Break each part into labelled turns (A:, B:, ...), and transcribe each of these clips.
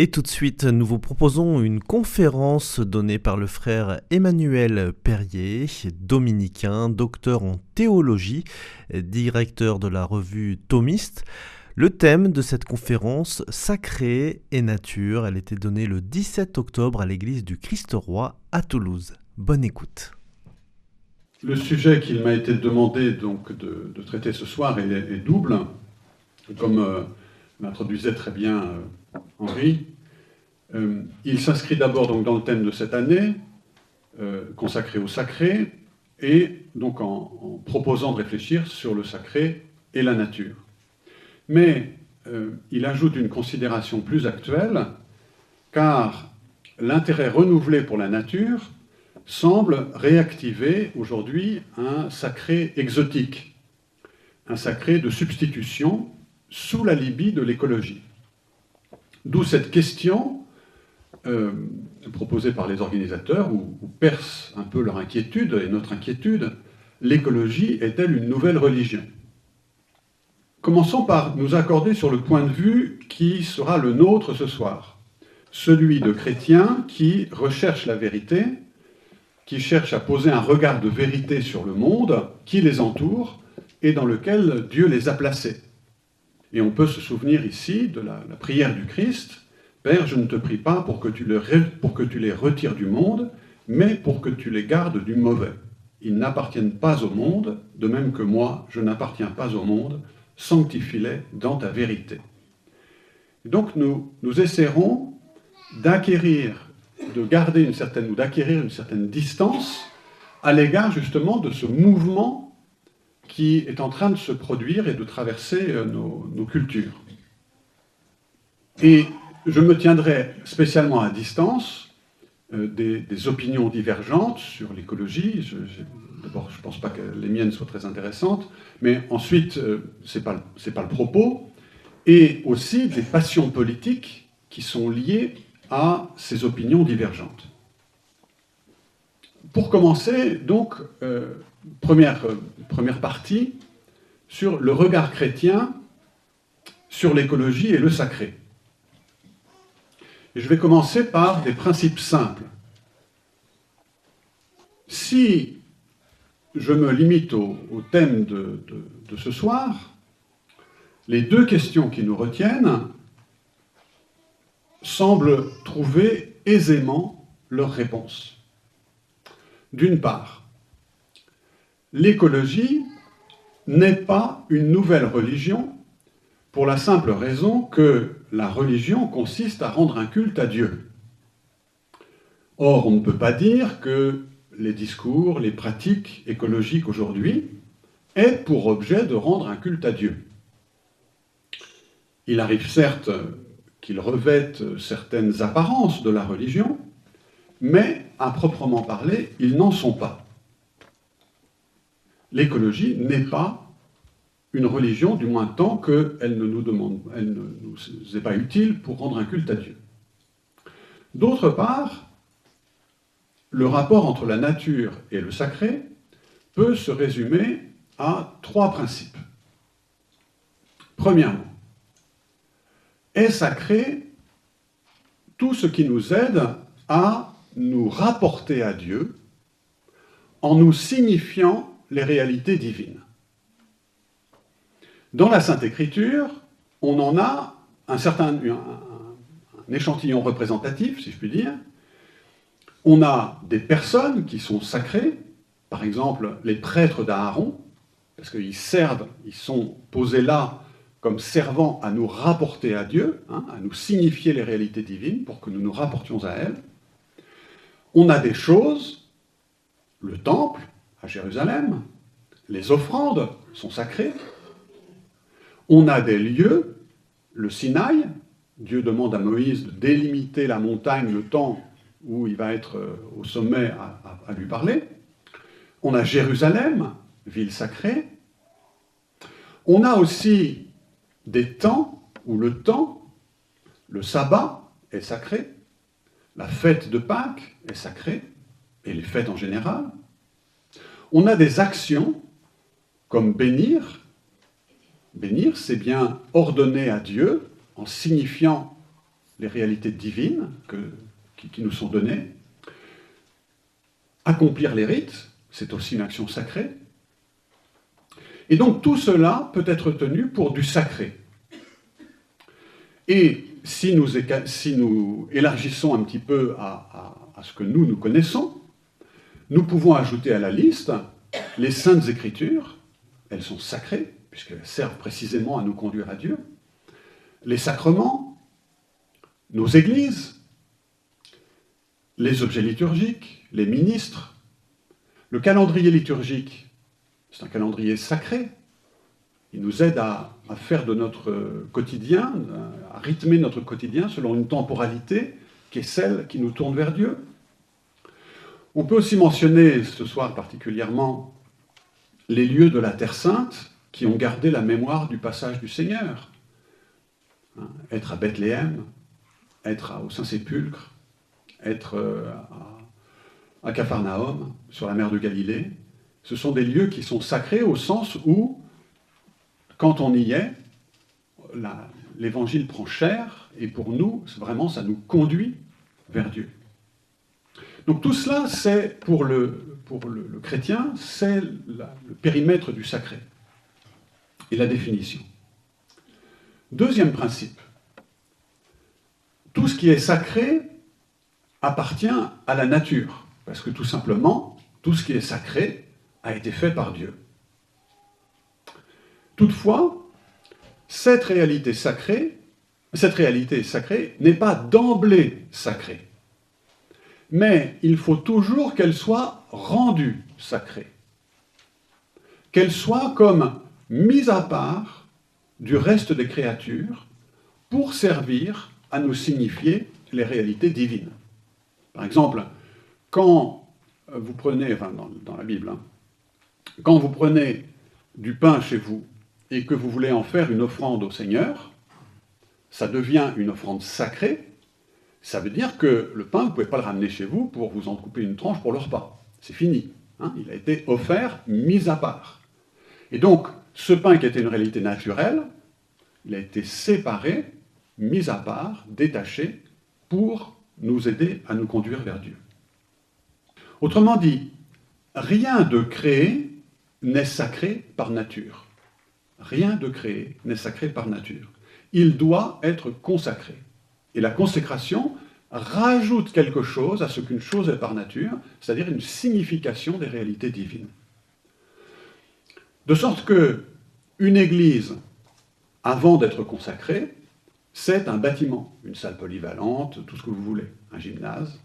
A: Et tout de suite, nous vous proposons une conférence donnée par le frère Emmanuel Perrier, dominicain, docteur en théologie, directeur de la revue Thomiste. Le thème de cette conférence, Sacré et Nature, elle était donnée le 17 octobre à l'église du Christ-Roi à Toulouse. Bonne écoute.
B: Le sujet qu'il m'a été demandé donc de, traiter ce soir est, double, comme euh, l'introduisait très bien euh, Henri. Euh, il s'inscrit d'abord dans le thème de cette année, euh, consacré au sacré, et donc en, proposant de réfléchir sur le sacré et la nature. Mais euh, il ajoute une considération plus actuelle, car l'intérêt renouvelé pour la nature semble réactiver aujourd'hui un sacré exotique, un sacré de substitution sous la Libye de l'écologie. D'où cette question euh, proposée par les organisateurs, où, perce un peu leur inquiétude et notre inquiétude, l'écologie est-elle une nouvelle religion? Commençons par nous accorder sur le point de vue qui sera le nôtre ce soir, celui de chrétiens qui recherchent la vérité, qui cherchent à poser un regard de vérité sur le monde qui les entoure et dans lequel Dieu les a placés. Et on peut se souvenir ici de la, prière du Christ, Père, je ne te prie pas pour que, tu les, retires du monde, mais pour que tu les gardes du mauvais. Ils n'appartiennent pas au monde, de même que moi, je n'appartiens pas au monde, sanctifie-les dans ta vérité. donc nous, nous essaierons d'acquérir, une certaine, ou d'acquérir une certaine distance à l'égard justement de ce mouvement qui est en train de se produire et de traverser euh, nos, cultures. Et je me tiendrai spécialement à distance euh, des, opinions divergentes sur l'écologie. D'abord, je ne pense pas que les miennes soient très intéressantes, mais ensuite, euh, ce n'est pas, pas le propos, et aussi des passions politiques qui sont liées à ces opinions divergentes. Pour commencer, donc, première, euh, première partie sur le regard chrétien sur l'écologie et le sacré. Je vais commencer par des principes simples. Si je me limite au, thème de, de ce soir, les deux questions qui nous retiennent semblent trouver aisément leur réponse. D'une part, l'écologie n'est pas une nouvelle religion pour la simple raison que la religion consiste à rendre un culte à Dieu. Or, on ne peut pas dire que les discours, les pratiques écologiques aujourd'hui aient pour objet de rendre un culte à Dieu. Il arrive certes qu'ils revêtent certaines apparences de la religion, mais à proprement parler, ils n'en sont pas l'écologie n'est pas une religion, du moins tant qu'elle ne nous demande, elle ne nous est pas utile pour rendre un culte à Dieu. D'autre part, le rapport entre la nature et le sacré peut se résumer à trois principes. Premièrement, est sacré tout ce qui nous aide à nous rapporter à Dieu en nous signifiant les réalités divines. Dans la Sainte Écriture, on en a un certain échantillon représentatif, si je puis dire. On a des personnes qui sont sacrées, par exemple les prêtres d'Aaron, parce qu'ils servent, ils sont posés là comme servant à nous rapporter à Dieu, hein, à nous signifier les réalités divines pour que nous nous rapportions à elles. On a des choses, le temple, à Jérusalem. Les offrandes sont sacrées. On a des lieux, le Sinaï, Dieu demande à Moïse de délimiter la montagne le temps où il va être euh, au sommet à, lui parler. On a Jérusalem, ville sacrée. On a aussi des temps où le temps, le sabbat est sacré, la fête de Pâques est sacrée, et les fêtes en général. On a des actions comme bénir. Bénir, c'est bien ordonner à Dieu en signifiant les réalités divines qui, nous sont données. Accomplir les rites, c'est aussi une action sacrée. Et donc tout cela peut être tenu pour du sacré. Et si nous élargissons un petit peu à, ce que nous, nous connaissons, nous pouvons ajouter à la liste les saintes écritures, elles sont sacrées, puisqu'elles servent précisément à nous conduire à Dieu, les sacrements, nos églises, les objets liturgiques, les ministres, le calendrier liturgique, c'est un calendrier sacré. Il nous aide à, faire de notre quotidien, à rythmer notre quotidien selon une temporalité qui est celle qui nous tourne vers Dieu. On peut aussi mentionner ce soir particulièrement les lieux de la Terre Sainte qui ont gardé la mémoire du passage du Seigneur. Hein, être à Bethléem, être au Saint-Sépulcre, être euh, à Capharnaüm, sur la mer de Galilée, ce sont des lieux qui sont sacrés au sens où, quand on y est, l'évangile prend chair, et pour nous, vraiment, ça nous conduit vers Dieu. Donc tout cela, c'est pour le, chrétien, c'est le périmètre du sacré et la définition. Deuxième principe, tout ce qui est sacré appartient à la nature, parce que tout simplement, tout ce qui est sacré a été fait par Dieu. Toutefois, cette réalité sacrée, cette réalité sacrée n'est pas d'emblée sacrée. Mais il faut toujours qu'elle soit rendue sacrée. Qu'elle soit comme mise à part du reste des créatures pour servir à nous signifier les réalités divines. Par exemple, quand vous prenez, enfin dans, la Bible, hein, quand vous prenez du pain chez vous et que vous voulez en faire une offrande au Seigneur, ça devient une offrande sacrée. Ça veut dire que le pain, vous ne pouvez pas le ramener chez vous pour vous en couper une tranche pour le repas. C'est fini. Hein. il a été offert, mis à part. Et donc, ce pain qui était une réalité naturelle, il a été séparé, mis à part, détaché, pour nous aider à nous conduire vers Dieu. Autrement dit, rien de créé n'est sacré par nature. Rien de créé n'est sacré par nature. Il doit être consacré. Et la consécration rajoute quelque chose à ce qu'une chose est par nature, c'est-à-dire une signification des réalités divines. De sorte que une église, avant d'être consacrée, c'est un bâtiment, une salle polyvalente, tout ce que vous voulez, un gymnase.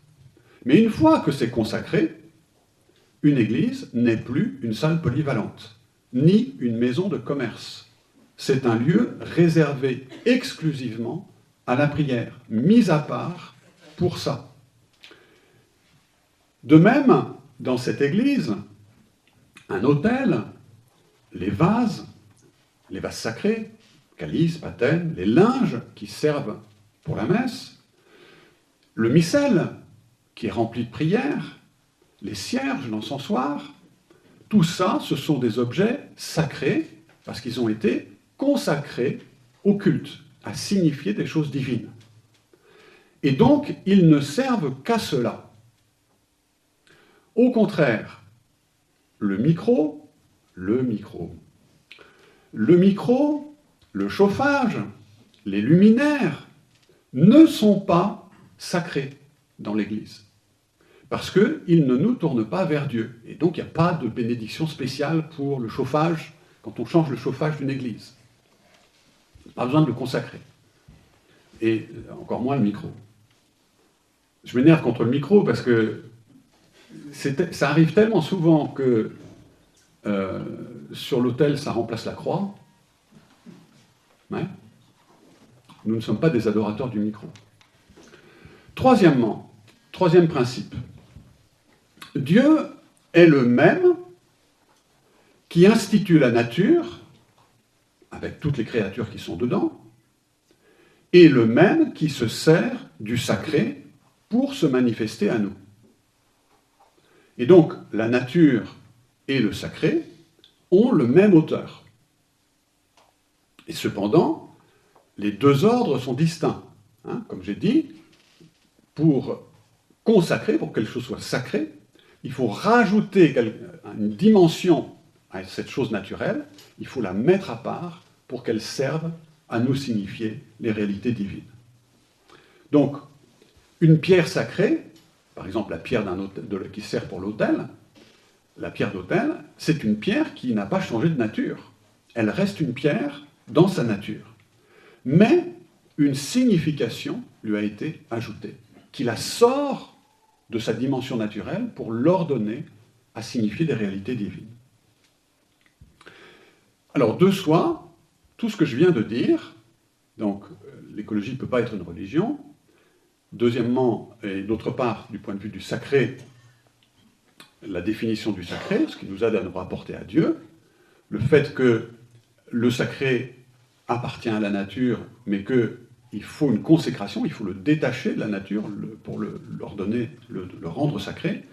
B: Mais une fois que c'est consacré, une église n'est plus une salle polyvalente, ni une maison de commerce. C'est un lieu réservé exclusivement à la prière, mis à part pour ça. De même, dans cette église, un autel, les vases, les vases sacrés, calices, patènes, les linges qui servent pour la messe, le missel qui est rempli de prières, les cierges, l'encensoir, tout ça, ce sont des objets sacrés parce qu'ils ont été consacrés au culte, à signifier des choses divines. Et donc, ils ne servent qu'à cela. Au contraire, le micro, le micro, le micro, le chauffage, les luminaires ne sont pas sacrés dans l'Église parce qu'il ne nous tourne pas vers Dieu. Et donc il n'y a pas de bénédiction spéciale pour le chauffage quand on change le chauffage d'une église. Pas besoin de le consacrer. Et encore moins le micro. Je m'énerve contre le micro parce que ça arrive tellement souvent que euh, sur l'autel, ça remplace la croix. Nous ne sommes pas des adorateurs du micro. Troisièmement, troisième principe, Dieu est le même qui institue la nature, avec toutes les créatures qui sont dedans, et le même qui se sert du sacré pour se manifester à nous. Et donc, la nature et le sacré ont le même auteur. Et cependant, les deux ordres sont distincts. Hein, comme j'ai dit, pour consacrer, pour que quelque chose soit sacré, il faut rajouter une dimension cette chose naturelle, il faut la mettre à part pour qu'elle serve à nous signifier les réalités divines. Donc, une pierre sacrée, par exemple la pierre qui sert pour l'autel, la pierre d'autel, c'est une pierre qui n'a pas changé de nature. Elle reste une pierre dans sa nature. Mais une signification lui a été ajoutée, qui la sort de sa dimension naturelle pour l'ordonner à signifier des réalités divines. Alors, de soi, tout ce que je viens de dire, donc euh, l'écologie ne peut pas être une religion, deuxièmement, et d'autre part, du point de vue du sacré, la définition du sacré, ce qui nous aide à nous rapporter à Dieu, le fait que le sacré appartient à la nature, mais qu'il faut une consécration, il faut le détacher de la nature pour le, le, rendre sacré.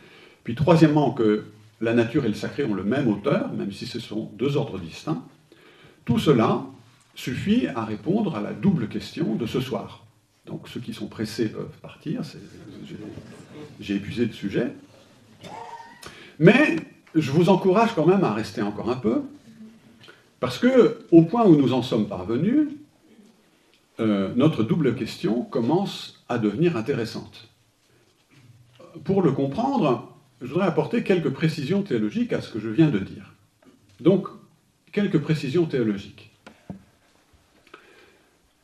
B: Puis troisièmement, que la nature et le sacré ont le même auteur, même si ce sont deux ordres distincts. Tout cela suffit à répondre à la double question de ce soir. Donc ceux qui sont pressés peuvent partir, j'ai épuisé le sujet. Mais je vous encourage quand même à rester encore un peu, parce que au point où nous en sommes parvenus, euh, notre double question commence à devenir intéressante. Pour le comprendre, je voudrais apporter quelques précisions théologiques à ce que je viens de dire. Donc, quelques précisions théologiques.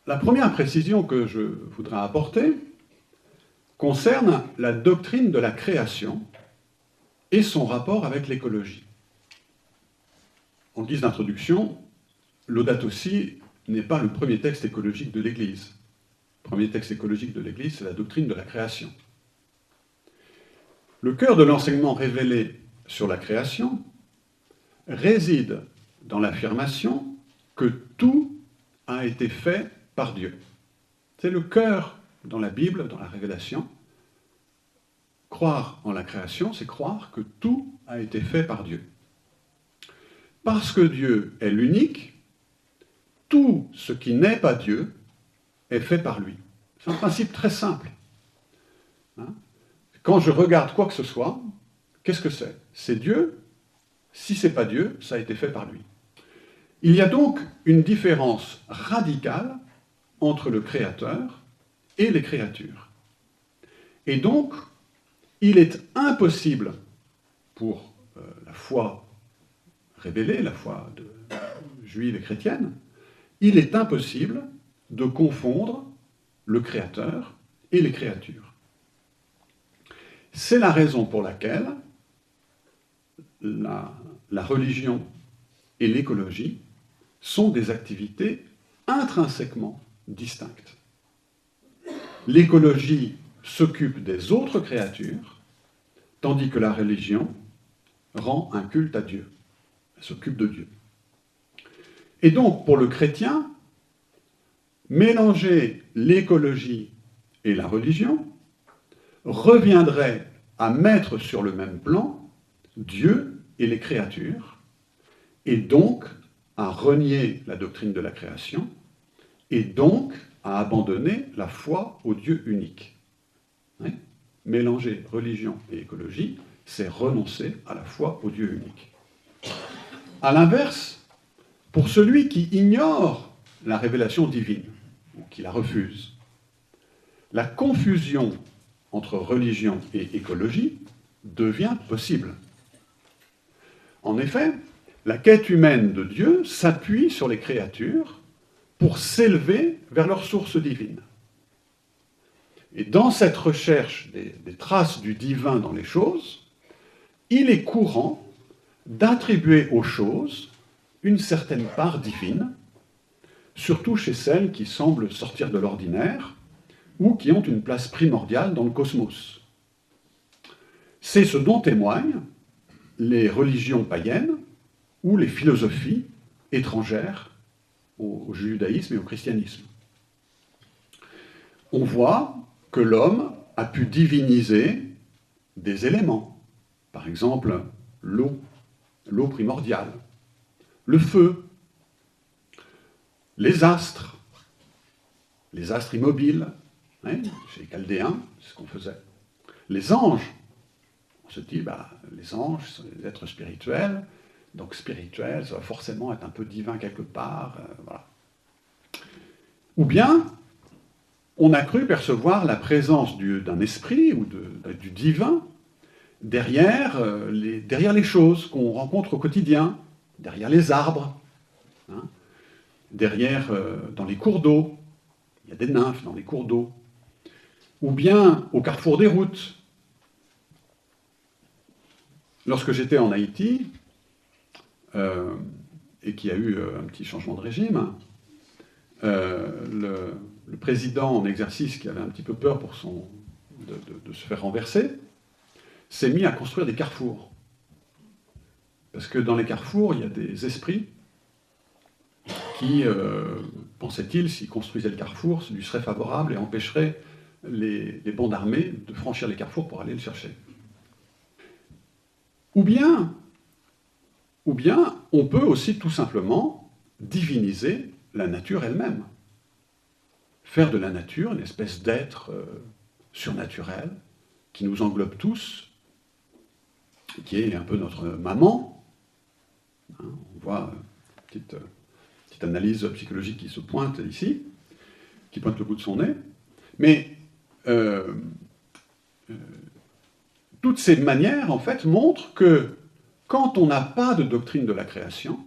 B: La première précision que je voudrais apporter concerne la doctrine de la création et son rapport avec l'écologie. En guise d'introduction, Laudato Si n'est pas le premier texte écologique de l'Église. Le premier texte écologique de l'Église, c'est la doctrine de la création. Le cœur de l'enseignement révélé sur la création réside dans l'affirmation que tout a été fait par Dieu. C'est le cœur dans la Bible, dans la révélation, Croire en la création, c'est croire que tout a été fait par Dieu. Parce que Dieu est l'unique, tout ce qui n'est pas Dieu est fait par lui. C'est un principe très simple. Hein? Quand je regarde quoi que ce soit, qu'est-ce que c'est? C'est Dieu. Si c'est pas Dieu, ça a été fait par lui. Il y a donc une différence radicale entre le Créateur et les créatures. Et donc, il est impossible pour euh, la foi révélée, la foi juive et chrétienne, il est impossible de confondre le Créateur et les créatures. C'est la raison pour laquelle la, religion et l'écologie sont des activités intrinsèquement distinctes. L'écologie s'occupe des autres créatures, tandis que la religion rend un culte à Dieu, elle s'occupe de Dieu. Et donc, pour le chrétien, mélanger l'écologie et la religion reviendrait à mettre sur le même plan Dieu et les créatures, et donc à renier la doctrine de la création, et donc à abandonner la foi au Dieu unique. Mélanger religion et écologie, c'est renoncer à la foi au Dieu unique. A l'inverse, pour celui qui ignore la révélation divine, ou qui la refuse, la confusion entre religion et écologie devient possible. En effet, la quête humaine de Dieu s'appuie sur les créatures pour s'élever vers leur source divine. Et dans cette recherche des, traces du divin dans les choses, il est courant d'attribuer aux choses une certaine part divine, surtout chez celles qui semblent sortir de l'ordinaire ou qui ont une place primordiale dans le cosmos. C'est ce dont témoignent les religions païennes ou les philosophies étrangères au judaïsme et au christianisme. On voit que l'homme a pu diviniser des éléments. Par exemple, l'eau, l'eau primordiale, le feu, les astres, les astres immobiles, Chez les Chaldéens, c'est ce qu'on faisait. Les anges, on se dit, bah, les anges sont des êtres spirituels, donc spirituel, ça va forcément être un peu divin quelque part. Euh, voilà. Ou bien, on a cru percevoir la présence d'un esprit ou du divin derrière, euh, les, derrière les choses qu'on rencontre au quotidien, derrière les arbres, hein, derrière euh, dans les cours d'eau. Il y a des nymphes dans les cours d'eau. Ou bien au carrefour des routes. Lorsque j'étais en Haïti, euh, et qu'il y a eu un petit changement de régime, le, président en exercice qui avait un petit peu peur pour son, de se faire renverser, s'est mis à construire des carrefours. Parce que dans les carrefours, il y a des esprits qui, euh, pensait-il, s'ils construisaient le carrefour, ce lui serait favorable et empêcherait les, bandes armées de franchir les carrefours pour aller le chercher. Ou bien, on peut aussi tout simplement diviniser la nature elle-même. Faire de la nature une espèce d'être euh, surnaturel qui nous englobe tous qui est un peu notre maman. Hein, on voit une petite, petite, analyse psychologique qui se pointe ici, qui pointe le bout de son nez. Euh, euh, toutes ces manières, en fait, montrent que quand on n'a pas de doctrine de la création,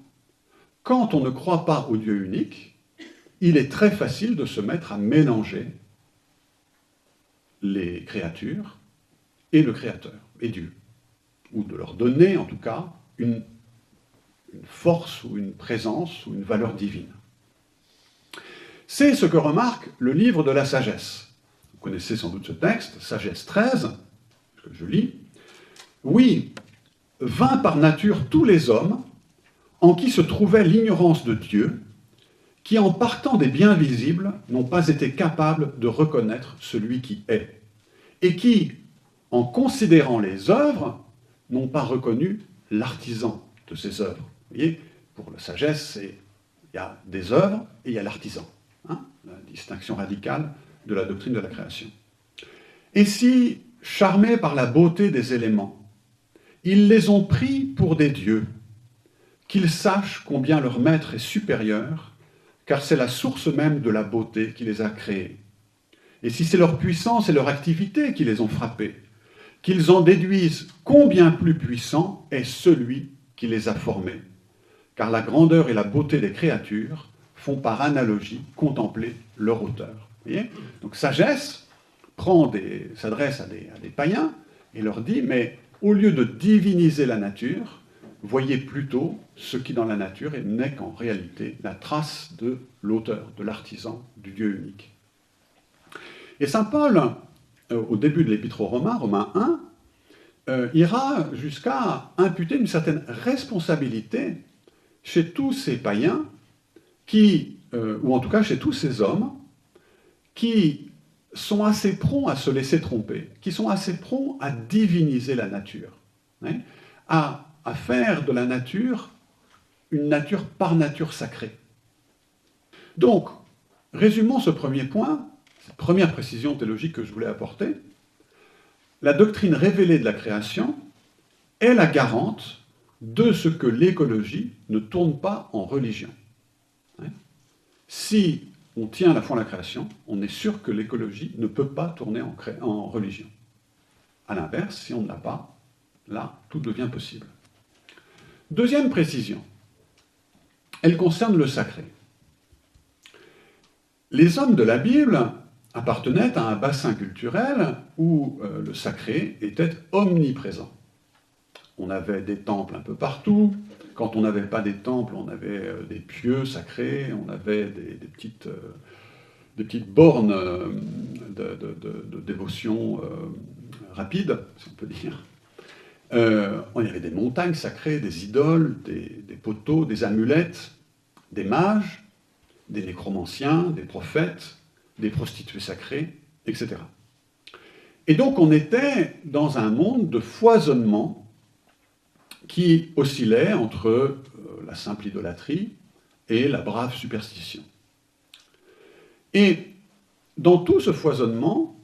B: quand on ne croit pas au Dieu unique, il est très facile de se mettre à mélanger les créatures et le Créateur, et Dieu ou de leur donner en tout cas une, force ou une présence ou une valeur divine. C'est ce que remarque le livre de la sagesse. Vous connaissez sans doute ce texte, Sagesse 13, que je lis. Oui, vint par nature tous les hommes en qui se trouvait l'ignorance de Dieu, qui en partant des biens visibles n'ont pas été capables de reconnaître celui qui est, et qui, en considérant les œuvres, n'ont pas reconnu l'artisan de ces œuvres. Vous voyez, pour la sagesse, il y a des œuvres et il y a l'artisan. Hein, la distinction radicale de la doctrine de la création. Et si, charmés par la beauté des éléments, ils les ont pris pour des dieux, qu'ils sachent combien leur maître est supérieur, car c'est la source même de la beauté qui les a créés. Et si c'est leur puissance et leur activité qui les ont frappés, qu'ils en déduisent combien plus puissant est celui qui les a formés. Car la grandeur et la beauté des créatures font par analogie contempler leur auteur. Donc sagesse s'adresse à des, païens et leur dit, mais au lieu de diviniser la nature, voyez plutôt ce qui dans la nature n'est qu'en réalité la trace de l'auteur, de l'artisan, du Dieu unique. Et Saint Paul euh, au début de l'Épître aux Romains, Romains 1, euh, ira jusqu'à imputer une certaine responsabilité chez tous ces païens qui, euh, ou en tout cas chez tous ces hommes, qui sont assez prompts à se laisser tromper, qui sont assez prompts à diviniser la nature, hein, à, à faire de la nature une nature par nature sacrée. Donc, résumons ce premier point première précision théologique que je voulais apporter, la doctrine révélée de la création est la garante de ce que l'écologie ne tourne pas en religion. Hein? Si on tient à la foi la création, on est sûr que l'écologie ne peut pas tourner en, en religion. A l'inverse, si on ne l'a pas, là, tout devient possible. Deuxième précision, elle concerne le sacré. Les hommes de la Bible appartenait à un bassin culturel où euh, le sacré était omniprésent. On avait des temples un peu partout. Quand on n'avait pas des temples, on avait euh, des pieux sacrés, on avait des, petites, euh, petites, bornes de, dévotion rapide, si on peut dire. on avait des montagnes sacrées, des idoles, des poteaux, des amulettes, des mages, des nécromanciens, des prophètes, des prostituées sacrées, etc. Et donc on était dans un monde de foisonnement qui oscillait entre euh, la simple idolâtrie et la brave superstition. Et dans tout ce foisonnement,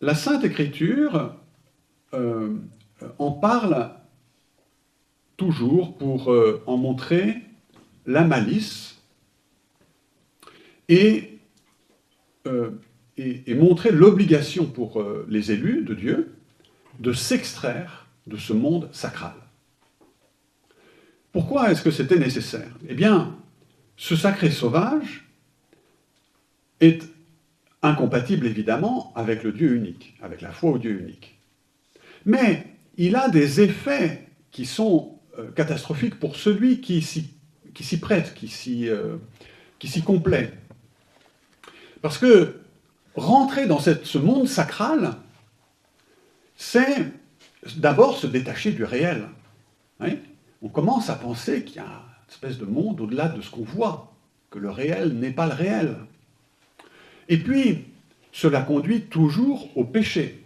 B: la Sainte Écriture euh, en parle toujours pour euh, en montrer la malice et, et, montrer l'obligation pour les élus de Dieu de s'extraire de ce monde sacral. Pourquoi est-ce que c'était nécessaire? Eh bien, ce sacré sauvage est incompatible évidemment avec le Dieu unique, avec la foi au Dieu unique. Mais il a des effets qui sont euh, catastrophiques pour celui qui s'y prête, qui s'y euh, complaît. Parce que rentrer dans ce monde sacral, c'est d'abord se détacher du réel. On commence à penser qu'il y a une espèce de monde au-delà de ce qu'on voit, que le réel n'est pas le réel. Et puis, cela conduit toujours au péché.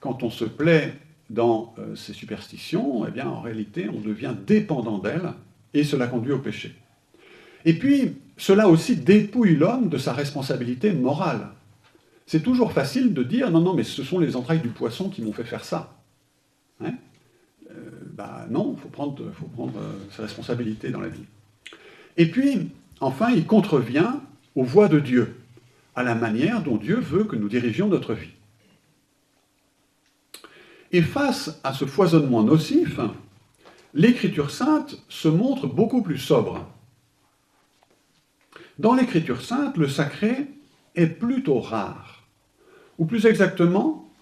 B: Quand on se plaît dans euh, ces superstitions, eh bien, en réalité, on devient dépendant d'elles, et cela conduit au péché. Et puis, cela aussi dépouille l'homme de sa responsabilité morale. C'est toujours facile de dire non, non, mais ce sont les entrailles du poisson qui m'ont fait faire ça. Hein euh, bah non, il faut prendre, faut prendre euh, sa responsabilité dans la vie. Et puis, enfin, il contrevient aux voies de Dieu à la manière dont Dieu veut que nous dirigions notre vie. Et face à ce foisonnement nocif, l'Écriture sainte se montre beaucoup plus sobre. Dans l'Écriture sainte, le sacré est plutôt rare. Ou plus exactement,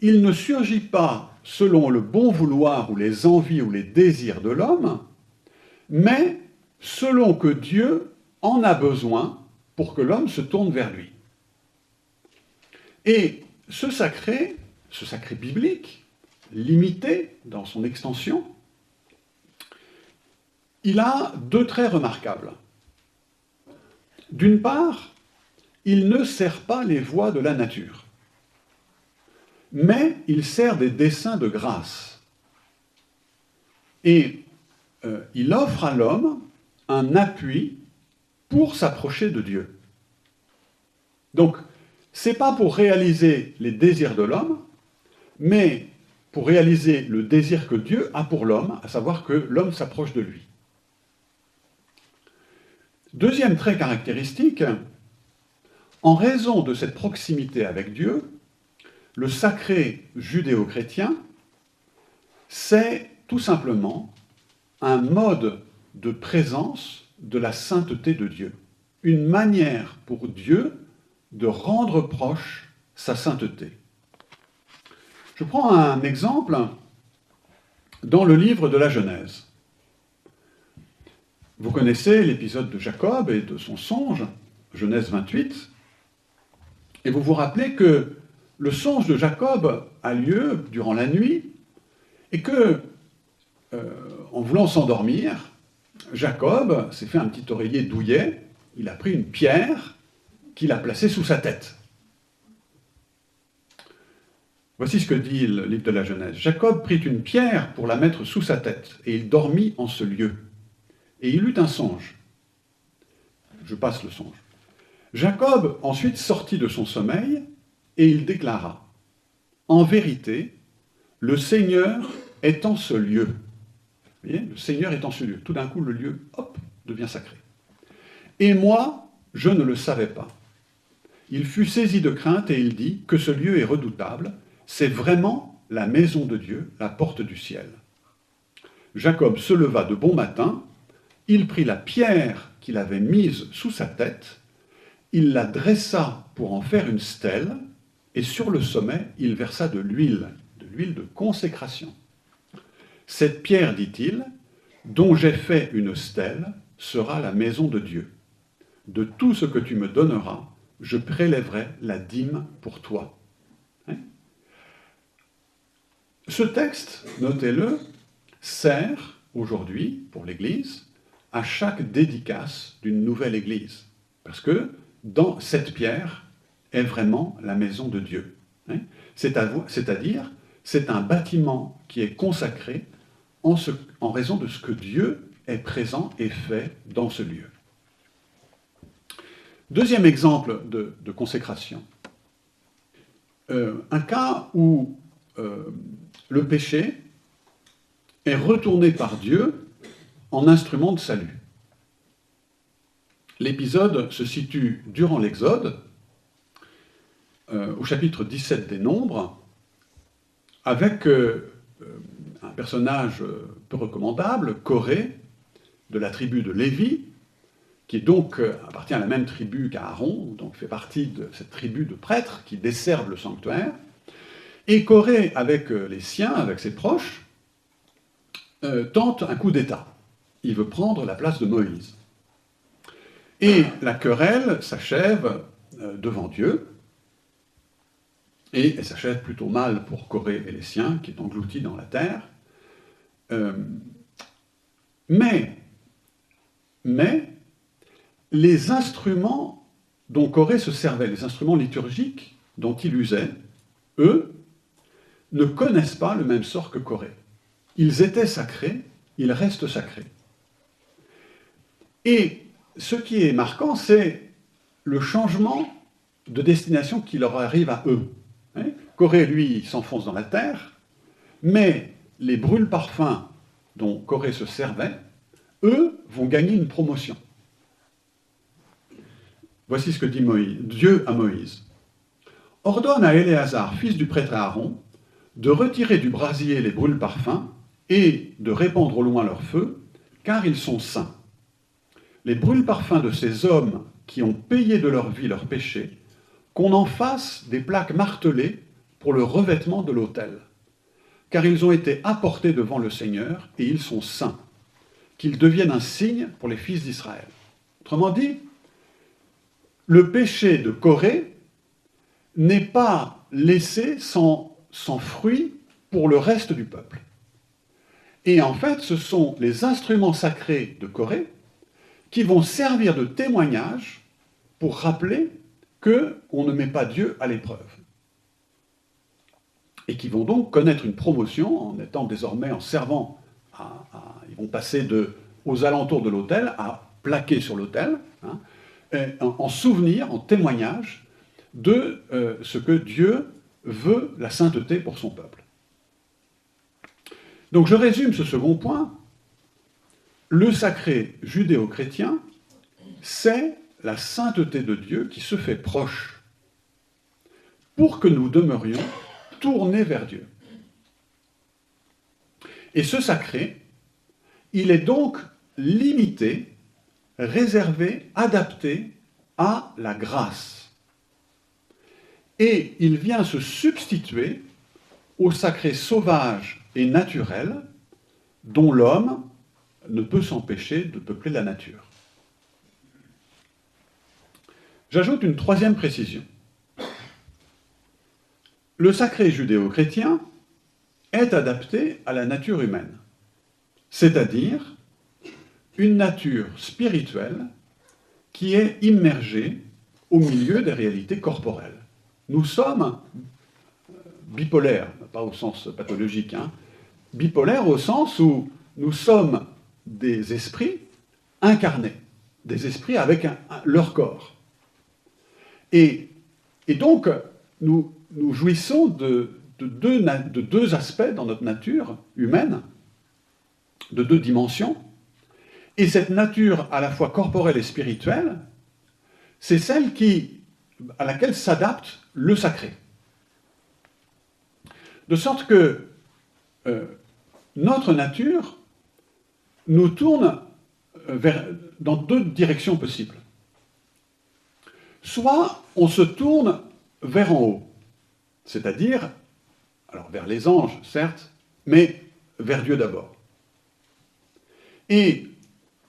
B: il ne surgit pas selon le bon vouloir ou les envies ou les désirs de l'homme, mais selon que Dieu en a besoin pour que l'homme se tourne vers lui. Et ce sacré, ce sacré biblique, limité dans son extension, il a deux traits remarquables. D'une part, il ne sert pas les voies de la nature, mais il sert des desseins de grâce. Et euh, il offre à l'homme un appui pour s'approcher de Dieu. Donc, c'est pas pour réaliser les désirs de l'homme, mais pour réaliser le désir que Dieu a pour l'homme, à savoir que l'homme s'approche de lui. Deuxième trait caractéristique, en raison de cette proximité avec Dieu, le sacré judéo-chrétien, c'est tout simplement un mode de présence de la sainteté de Dieu. Une manière pour Dieu de rendre proche sa sainteté. Je prends un exemple dans le livre de la Genèse. Vous connaissez l'épisode de Jacob et de son songe, Genèse 28, et vous vous rappelez que le songe de Jacob a lieu durant la nuit et que, euh, en voulant s'endormir, Jacob s'est fait un petit oreiller douillet, il a pris une pierre qu'il a placée sous sa tête. Voici ce que dit le livre de la Genèse. Jacob prit une pierre pour la mettre sous sa tête, et il dormit en ce lieu. Et il eut un songe. Je passe le songe. Jacob ensuite sortit de son sommeil, et il déclara, En vérité, le Seigneur est en ce lieu voyez, le Seigneur est en ce lieu. Tout d'un coup, le lieu, hop, devient sacré. Et moi, je ne le savais pas. Il fut saisi de crainte et il dit que ce lieu est redoutable. C'est vraiment la maison de Dieu, la porte du ciel. Jacob se leva de bon matin, il prit la pierre qu'il avait mise sous sa tête, il la dressa pour en faire une stèle, et sur le sommet, il versa de l'huile, de l'huile de consécration. Cette pierre, dit-il, dont j'ai fait une stèle, sera la maison de Dieu. De tout ce que tu me donneras, je prélèverai la dîme pour toi. Hein? Ce texte, notez-le, sert aujourd'hui, pour l'Église, à chaque dédicace d'une nouvelle Église. Parce que dans cette pierre est vraiment la maison de Dieu. Hein? C'est-à-dire, c'est un bâtiment qui est consacré en, raison de ce que Dieu est présent et fait dans ce lieu. Deuxième exemple de, consécration. Euh, un cas où euh, le péché est retourné par Dieu en instrument de salut. L'épisode se situe durant l'Exode, euh, au chapitre 17 des Nombres, avec un personnage peu recommandable, Corée, de la tribu de Lévi, qui donc euh, appartient à la même tribu qu'Aaron, donc fait partie de cette tribu de prêtres qui desservent le sanctuaire, et Corée, avec euh, les siens, avec ses proches, euh, tente un coup d'État. Il veut prendre la place de Moïse. Et la querelle s'achève devant Dieu, et elle s'achève plutôt mal pour Corée et les siens, qui est englouti dans la terre. mais, mais, les instruments dont Corée se servait, les instruments liturgiques dont il usait, eux, ne connaissent pas le même sort que Corée. Ils étaient sacrés, ils restent sacrés. Et ce qui est marquant, c'est le changement de destination qui leur arrive à eux. Hein Corée, lui, s'enfonce dans la terre, mais les brûles-parfums dont Corée se servait, eux, vont gagner une promotion. Voici ce que dit Dieu à Moïse. Ordonne à Éléazar, fils du prêtre Aaron, de retirer du brasier les brûles-parfums et de répandre au loin leur feu, car ils sont saints. Les brûles-parfums de ces hommes qui ont payé de leur vie leurs péchés, qu'on en fasse des plaques martelées pour le revêtement de l'autel, car ils ont été apportés devant le Seigneur et ils sont saints, qu'ils deviennent un signe pour les fils d'Israël. Autrement dit, le péché de Corée n'est pas laissé sans, sans fruit pour le reste du peuple. Et en fait, ce sont les instruments sacrés de Corée qui vont servir de témoignage pour rappeler qu'on ne met pas Dieu à l'épreuve. Et qui vont donc connaître une promotion en étant désormais en servant ils vont passer de, aux alentours de l'autel à plaquer sur l'autel. Hein, en souvenir, en témoignage de euh, ce que Dieu veut la sainteté pour son peuple. Donc je résume ce second point. Le sacré judéo-chrétien, c'est la sainteté de Dieu qui se fait proche pour que nous demeurions tournés vers Dieu. Et ce sacré, il est donc limité réservé, adapté à la grâce. Et il vient se substituer au sacré sauvage et naturel dont l'homme ne peut s'empêcher de peupler la nature. J'ajoute une troisième précision. Le sacré judéo-chrétien est adapté à la nature humaine, c'est-à-dire une nature spirituelle qui est immergée au milieu des réalités corporelles. Nous sommes euh, bipolaires, pas au sens pathologique, hein, bipolaires au sens où nous sommes des esprits incarnés, des esprits avec leur corps. Et, donc, nous, jouissons de, deux, de deux aspects dans notre nature humaine, de deux dimensions. Et cette nature à la fois corporelle et spirituelle, c'est celle à laquelle s'adapte le sacré. De sorte que euh, notre nature nous tourne euh, dans deux directions possibles. Soit on se tourne vers en haut, c'est-à-dire, alors vers les anges, certes, mais vers Dieu d'abord. Et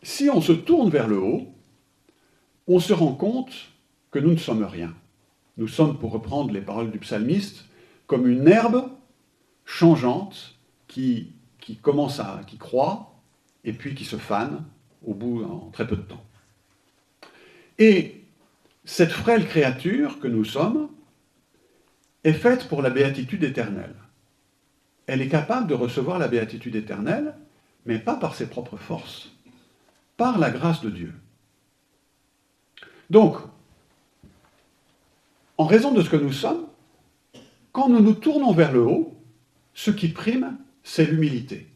B: si on se tourne vers le haut, on se rend compte que nous ne sommes rien. Nous sommes, pour reprendre les paroles du psalmiste, comme une herbe changeante qui, qui commence à, qui croît et puis qui se fane au bout en très peu de temps. Et cette frêle créature que nous sommes est faite pour la béatitude éternelle. Elle est capable de recevoir la béatitude éternelle, mais pas par ses propres forces par la grâce de Dieu. Donc, en raison de ce que nous sommes, quand nous nous tournons vers le haut, ce qui prime, c'est l'humilité.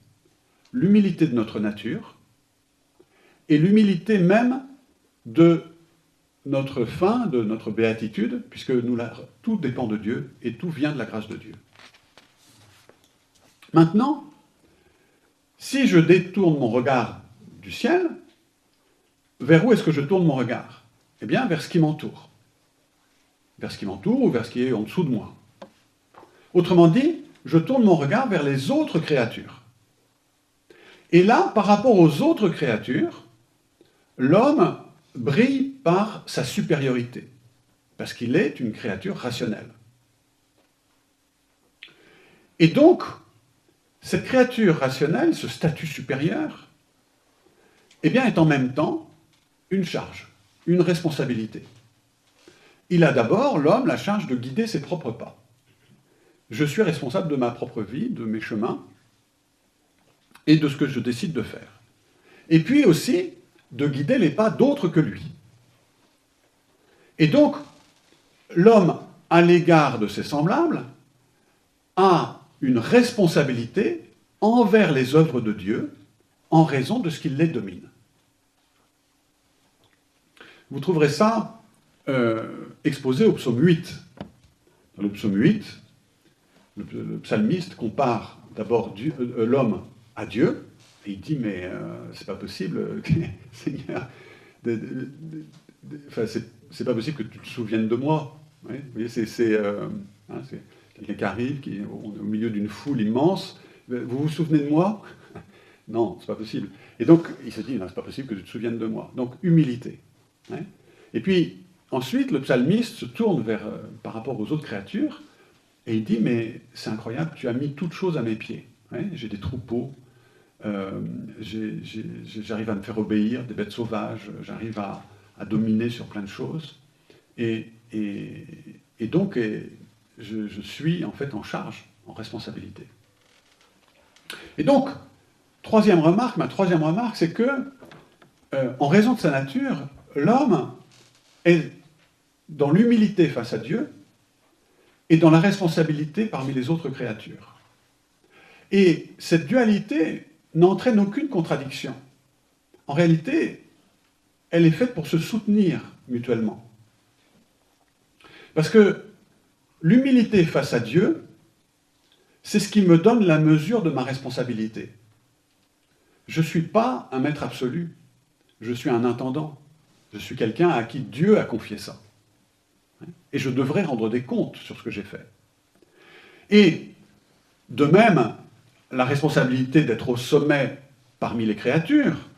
B: L'humilité de notre nature et l'humilité même de notre fin, de notre béatitude, puisque tout dépend de Dieu et tout vient de la grâce de Dieu. Maintenant, si je détourne mon regard du ciel, vers où est-ce que je tourne mon regard? Eh bien, vers ce qui m'entoure. Vers ce qui m'entoure ou vers ce qui est en dessous de moi. Autrement dit, je tourne mon regard vers les autres créatures. Et là, par rapport aux autres créatures, l'homme brille par sa supériorité, parce qu'il est une créature rationnelle. Et donc, cette créature rationnelle, ce statut supérieur, eh bien, est en même temps une charge, une responsabilité. Il a d'abord, l'homme, la charge de guider ses propres pas. Je suis responsable de ma propre vie, de mes chemins, et de ce que je décide de faire. Et puis aussi, de guider les pas d'autres que lui. Et donc, l'homme, à l'égard de ses semblables, a une responsabilité envers les œuvres de Dieu en raison de ce qu'il les domine. Vous trouverez ça euh, exposé au psaume 8. Dans le psaume 8, le, psalmiste compare d'abord euh, l'homme à Dieu, et il dit Mais euh, c'est pas possible, Seigneur, c'est pas possible que tu te souviennes de moi. Vous voyez, c'est hein, quelqu'un qui arrive, au, milieu d'une foule immense. Vous vous souvenez de moi? Non, c'est pas possible. Et donc, il se dit, c'est pas possible que tu te souviennes de moi. Donc, humilité. Hein. Et puis, ensuite, le psalmiste se tourne vers, euh, par rapport aux autres créatures, et il dit, mais c'est incroyable, tu as mis toutes choses à mes pieds. Hein. J'ai des troupeaux, euh, j'arrive à me faire obéir, des bêtes sauvages, j'arrive à, dominer sur plein de choses. Et, donc, je, je, suis en fait en charge, en responsabilité. Et donc, troisième remarque, ma troisième remarque, c'est que, euh, en raison de sa nature, l'homme est dans l'humilité face à Dieu et dans la responsabilité parmi les autres créatures. Et cette dualité n'entraîne aucune contradiction. En réalité, elle est faite pour se soutenir mutuellement. Parce que l'humilité face à Dieu, c'est ce qui me donne la mesure de ma responsabilité. Je ne suis pas un maître absolu, je suis un intendant. Je suis quelqu'un à qui Dieu a confié ça. Et je devrais rendre des comptes sur ce que j'ai fait. Et de même, la responsabilité d'être au sommet parmi les créatures,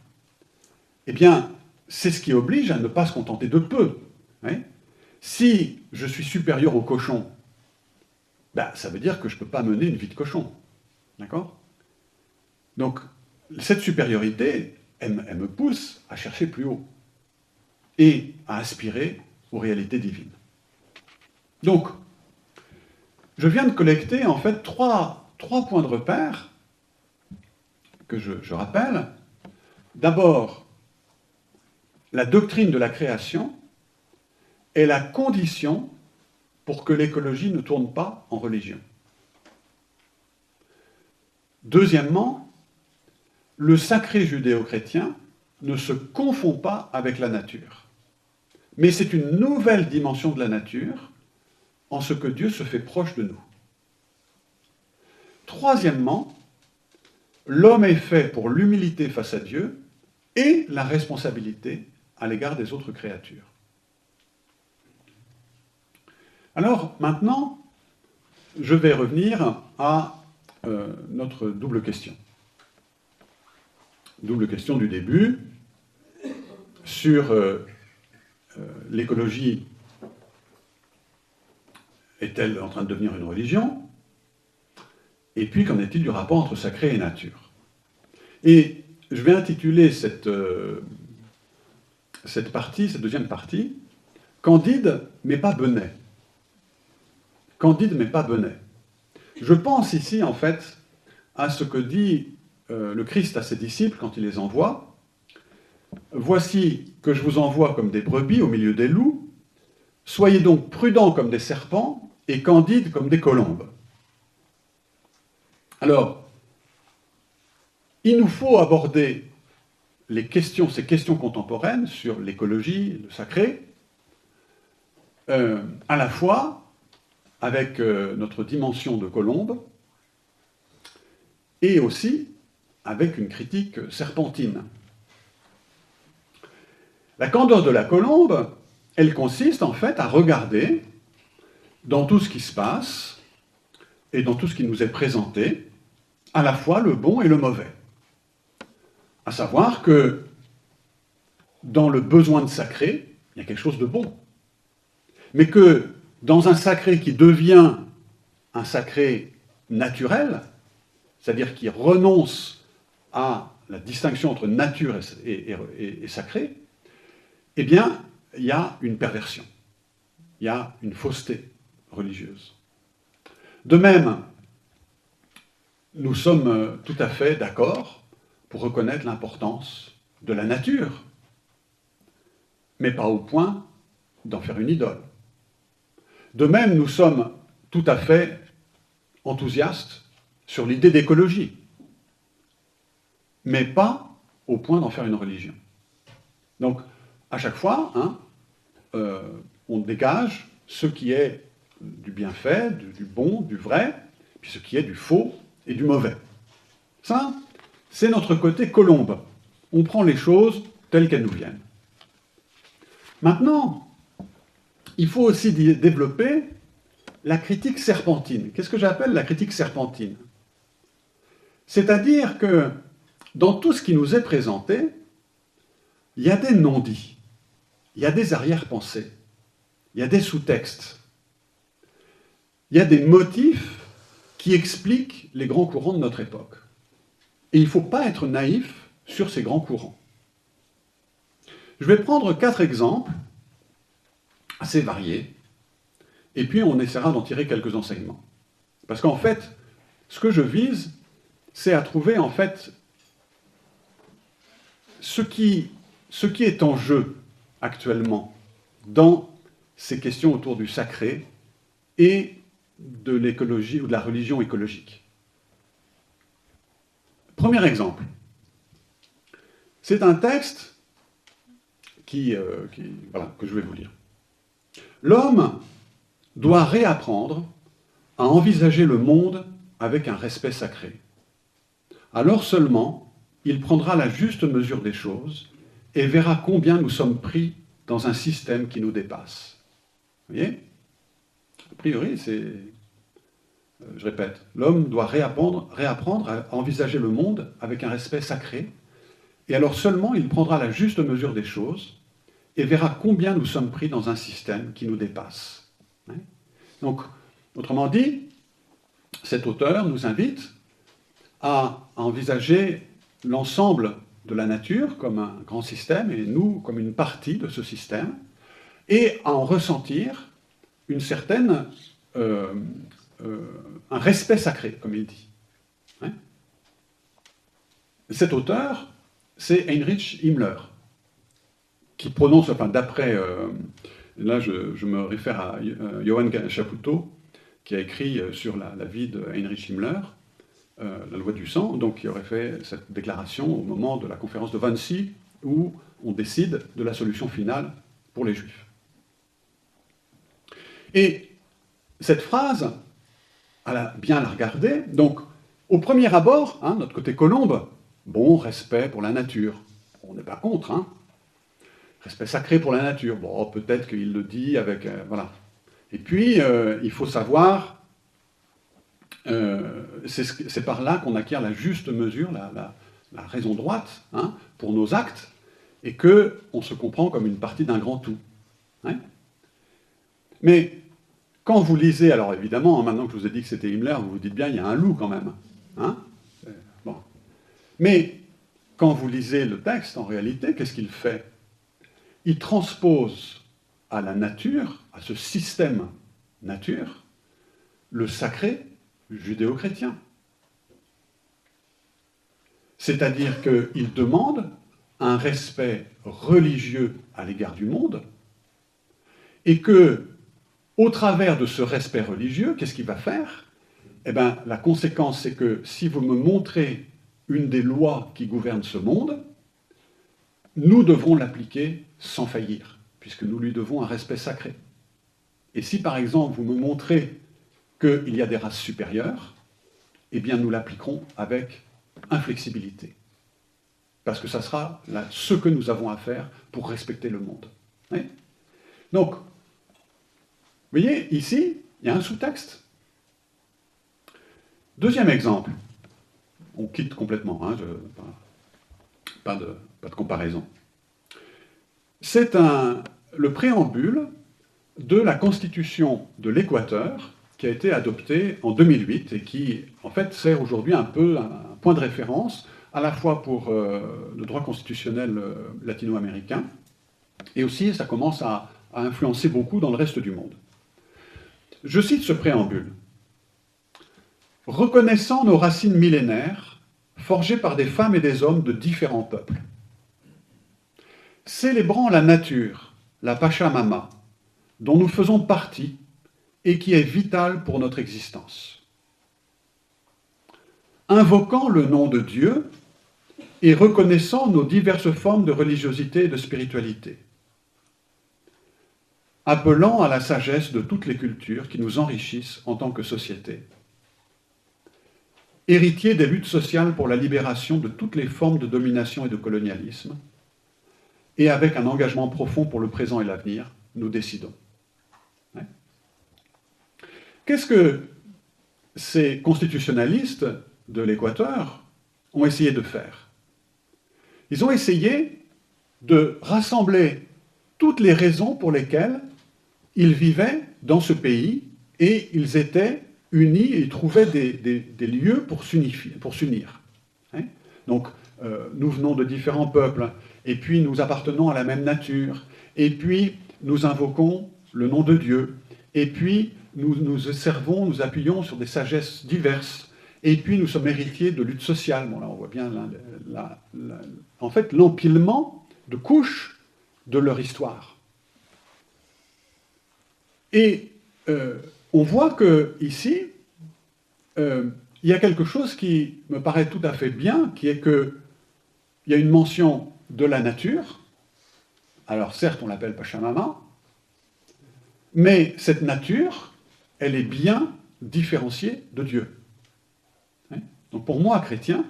B: eh bien, c'est ce qui oblige à ne pas se contenter de peu. Si je suis supérieur au cochon, ben, ça veut dire que je ne peux pas mener une vie de cochon. D'accord? Donc, cette supériorité, elle, me pousse à chercher plus haut et à aspirer aux réalités divines. Donc, je viens de collecter en fait trois, points de repère que je rappelle. D'abord, la doctrine de la création est la condition pour que l'écologie ne tourne pas en religion. Deuxièmement, le sacré judéo-chrétien ne se confond pas avec la nature mais c'est une nouvelle dimension de la nature en ce que Dieu se fait proche de nous. Troisièmement, l'homme est fait pour l'humilité face à Dieu et la responsabilité à l'égard des autres créatures. Alors maintenant, je vais revenir à euh, notre double question. Double question du début sur euh, euh, l'écologie est-elle en train de devenir une religion? Et puis, qu'en est-il du rapport entre sacré et nature? Et je vais intituler cette, cette partie, cette deuxième partie, Candide mais pas Benet. Candide mais pas Benet. Je pense ici, en fait, à ce que dit euh, le Christ à ses disciples quand il les envoie. Voici que je vous envoie comme des brebis au milieu des loups, Soyez donc prudents comme des serpents et candides comme des colombes. Alors, il nous faut aborder les questions, ces questions contemporaines sur l'écologie, le sacré, euh, à la fois avec euh, notre dimension de colombe et aussi avec une critique serpentine. La candeur de la colombe, elle consiste en fait à regarder dans tout ce qui se passe et dans tout ce qui nous est présenté, à la fois le bon et le mauvais. À savoir que dans le besoin de sacré, il y a quelque chose de bon. Mais que dans un sacré qui devient un sacré naturel, c'est-à-dire qui renonce à la distinction entre nature et, sacré, eh bien, il y a une perversion, il y a une fausseté religieuse. De même, nous sommes tout à fait d'accord pour reconnaître l'importance de la nature, mais pas au point d'en faire une idole. De même, nous sommes tout à fait enthousiastes sur l'idée d'écologie, mais pas au point d'en faire une religion. Donc, à chaque fois, hein, euh, on dégage ce qui est du bienfait, du, bon, du vrai, puis ce qui est du faux et du mauvais. C'est notre côté colombe. On prend les choses telles qu'elles nous viennent. Maintenant, il faut aussi développer la critique serpentine. Qu'est-ce que j'appelle la critique serpentine? C'est-à-dire que dans tout ce qui nous est présenté, il y a des non-dits, il y a des arrière-pensées, il y a des sous-textes, il y a des motifs qui expliquent les grands courants de notre époque. Et il ne faut pas être naïf sur ces grands courants. Je vais prendre quatre exemples assez variés, et puis on essaiera d'en tirer quelques enseignements. Parce qu'en fait, ce que je vise, c'est à trouver en fait ce qui, ce qui est en jeu actuellement dans ces questions autour du sacré et de l'écologie ou de la religion écologique. Premier exemple. C'est un texte qui, euh, que je vais vous lire. L'homme doit réapprendre à envisager le monde avec un respect sacré. Alors seulement, il prendra la juste mesure des choses et verra combien nous sommes pris dans un système qui nous dépasse. Vous voyez? A priori, c'est... Euh, je répète, l'homme doit réapprendre, à envisager le monde avec un respect sacré, et alors seulement il prendra la juste mesure des choses et verra combien nous sommes pris dans un système qui nous dépasse. Hein Donc, autrement dit, cet auteur nous invite à envisager l'ensemble de la nature comme un grand système et nous comme une partie de ce système, et à en ressentir une certaine, euh, euh, un respect sacré, comme il dit. Hein Cet auteur, c'est Heinrich Himmler qui prononce, enfin d'après, euh, là je, me réfère à euh, Johann Chapoutot, qui a écrit sur la, vie de Heinrich Himmler, la loi du sang, donc qui aurait fait cette déclaration au moment de la conférence de Wannsee, où on décide de la solution finale pour les Juifs. Et cette phrase, bien la regarder, donc au premier abord, hein, notre côté colombe, bon respect pour la nature, on n'est pas contre, hein, respect sacré pour la nature. Bon, peut-être qu'il le dit avec... Euh, voilà. Et puis, euh, il faut savoir, euh, c'est par là qu'on acquiert la juste mesure, la, raison droite hein, pour nos actes, et qu'on se comprend comme une partie d'un grand tout. Hein. Mais quand vous lisez, alors évidemment, maintenant que je vous ai dit que c'était Himmler, vous vous dites bien, il y a un loup quand même. Hein bon. Mais quand vous lisez le texte, en réalité, qu'est-ce qu'il fait? Il transpose à la nature, à ce système nature, le sacré judéo-chrétien. C'est-à-dire qu'il demande un respect religieux à l'égard du monde, et que, au travers de ce respect religieux, qu'est-ce qu'il va faire? Eh bien, la conséquence, c'est que si vous me montrez une des lois qui gouvernent ce monde, nous devrons l'appliquer sans faillir, puisque nous lui devons un respect sacré. Et si par exemple vous me montrez qu'il y a des races supérieures, eh bien nous l'appliquerons avec inflexibilité. Parce que ça sera ce que nous avons à faire pour respecter le monde. Donc, vous voyez, ici, il y a un sous-texte. Deuxième exemple. On quitte complètement, hein, pas, de, comparaison. C'est le préambule de la Constitution de l'Équateur qui a été adoptée en 2008 et qui, en fait, sert aujourd'hui un peu un point de référence à la fois pour euh, le droit constitutionnel euh, latino-américain et aussi ça commence à influencer beaucoup dans le reste du monde. Je cite ce préambule. Reconnaissant nos racines millénaires, forgées par des femmes et des hommes de différents peuples, célébrant la nature, la Pachamama, dont nous faisons partie et qui est vitale pour notre existence. Invoquant le nom de Dieu et reconnaissant nos diverses formes de religiosité et de spiritualité. Appelant à la sagesse de toutes les cultures qui nous enrichissent en tant que société. Héritier des luttes sociales pour la libération de toutes les formes de domination et de colonialisme, et avec un engagement profond pour le présent et l'avenir, nous décidons. Qu'est-ce que ces constitutionnalistes de l'Équateur ont essayé de faire? Ils ont essayé de rassembler toutes les raisons pour lesquelles ils vivaient dans ce pays et ils étaient unis et trouvaient des, lieux pour s'unir. Hein Donc, euh, nous venons de différents peuples, et puis nous appartenons à la même nature, et puis nous invoquons le nom de Dieu, et puis nous nous servons, nous appuyons sur des sagesses diverses, et puis nous sommes héritiers de luttes sociales. Bon, là, on voit bien, en fait, l'empilement de couches de leur histoire. Et euh, on voit que ici, euh, il y a quelque chose qui me paraît tout à fait bien, qui est qu'il y a une mention de la nature. Alors certes, on l'appelle Pachamama, mais cette nature, elle est bien différenciée de Dieu. Hein? Donc pour moi, chrétien,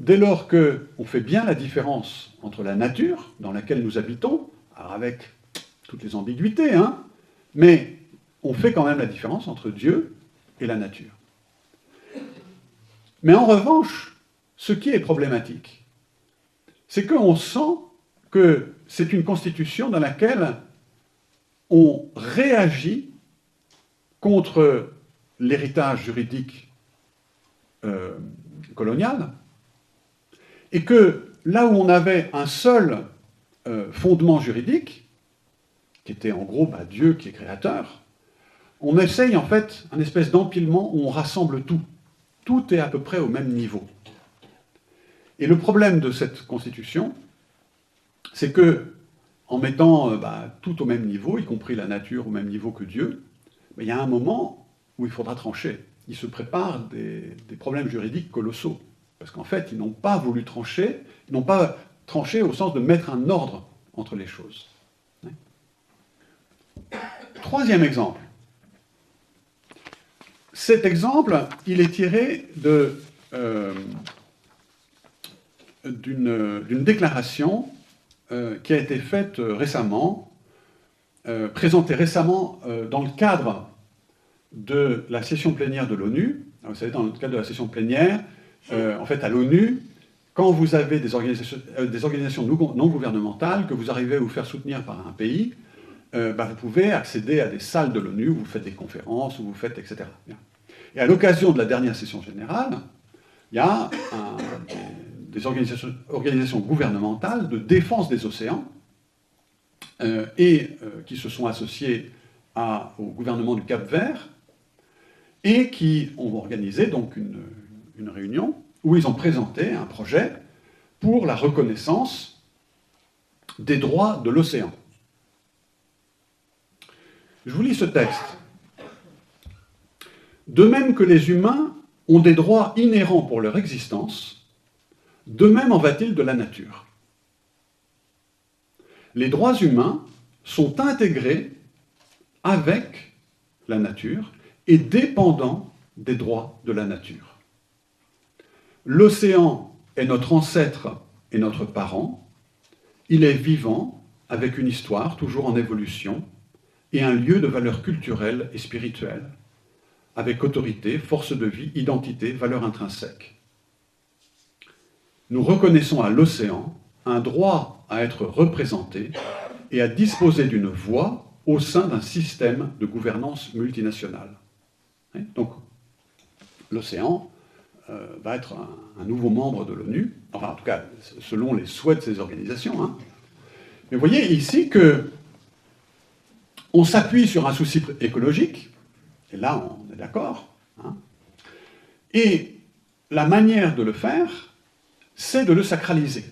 B: dès lors qu'on fait bien la différence entre la nature dans laquelle nous habitons, alors avec toutes les ambiguïtés, hein, mais on fait quand même la différence entre Dieu et la nature. Mais en revanche, ce qui est problématique, c'est qu'on sent que c'est une constitution dans laquelle on réagit contre l'héritage juridique euh, colonial, et que là où on avait un seul euh, fondement juridique, qui était en gros bah, Dieu qui est créateur, on essaye en fait un espèce d'empilement où on rassemble tout. Tout est à peu près au même niveau. Et le problème de cette constitution, c'est que en mettant euh, bah, tout au même niveau, y compris la nature au même niveau que Dieu, mais il y a un moment où il faudra trancher. Il se prépare des, problèmes juridiques colossaux. Parce qu'en fait, ils n'ont pas voulu trancher, ils n'ont pas tranché au sens de mettre un ordre entre les choses. Troisième exemple. Cet exemple, il est tiré euh, d'une déclaration euh, qui a été faite récemment euh, récemment euh, dans le cadre de la session plénière de l'ONU. Vous savez, dans le cadre de la session plénière, en fait, à l'ONU, quand vous avez des organisations non gouvernementales que vous arrivez à vous faire soutenir par un pays, bah, vous pouvez accéder à des salles de l'ONU où vous faites des conférences, où vous faites, etc. Et à l'occasion de la dernière session générale, il y a des organisations, gouvernementales de défense des océans euh, et euh, qui se sont associés au gouvernement du Cap Vert et qui ont organisé donc une, une réunion où ils ont présenté un projet pour la reconnaissance des droits de l'océan. Je vous lis ce texte. De même que les humains ont des droits inhérents pour leur existence, de même en va-t-il de la nature. Les droits humains sont intégrés avec la nature et dépendants des droits de la nature. L'océan est notre ancêtre et notre parent. Il est vivant, avec une histoire toujours en évolution, et un lieu de valeur culturelle et spirituelle, avec autorité, force de vie, identité, valeur intrinsèque. Nous reconnaissons à l'océan un droit à être représenté et à disposer d'une voix au sein d'un système de gouvernance multinationale. Hein, donc, l'océan euh, va être un, nouveau membre de l'ONU, enfin en tout cas selon les souhaits de ces organisations. Hein. Mais vous voyez ici que on s'appuie sur un souci écologique, et là on est d'accord, hein. et la manière de le faire, c'est de le sacraliser.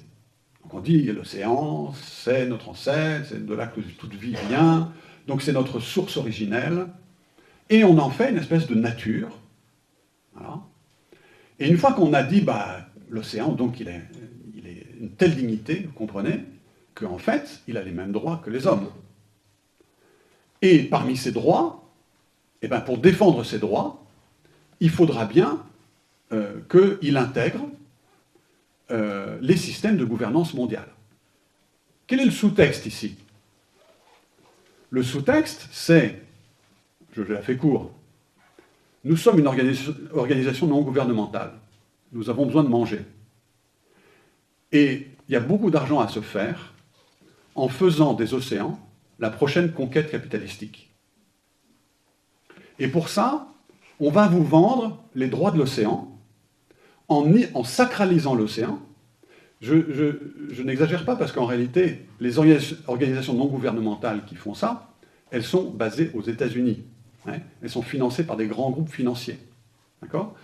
B: Donc on dit l'océan, c'est notre ancêtre, c'est de là que toute vie vient, donc c'est notre source originelle, et on en fait une espèce de nature. Et une fois qu'on a dit, bah, l'océan, donc il est, il est une telle dignité, vous comprenez, qu'en fait, il a les mêmes droits que les hommes. Et parmi ces droits, eh ben, pour défendre ces droits, il faudra bien euh, qu'il intègre euh, les systèmes de gouvernance mondiale. Quel est le sous-texte ici? Le sous-texte, c'est, je la fais court, nous sommes une organisation non gouvernementale. Nous avons besoin de manger. Et il y a beaucoup d'argent à se faire en faisant des océans la prochaine conquête capitalistique. Et pour ça, on va vous vendre les droits de l'océan en, sacralisant l'océan. Je, n'exagère pas parce qu'en réalité, les organisations non gouvernementales qui font ça, elles sont basées aux États-Unis. Hein. elles sont financées par des grands groupes financiers. D'accord?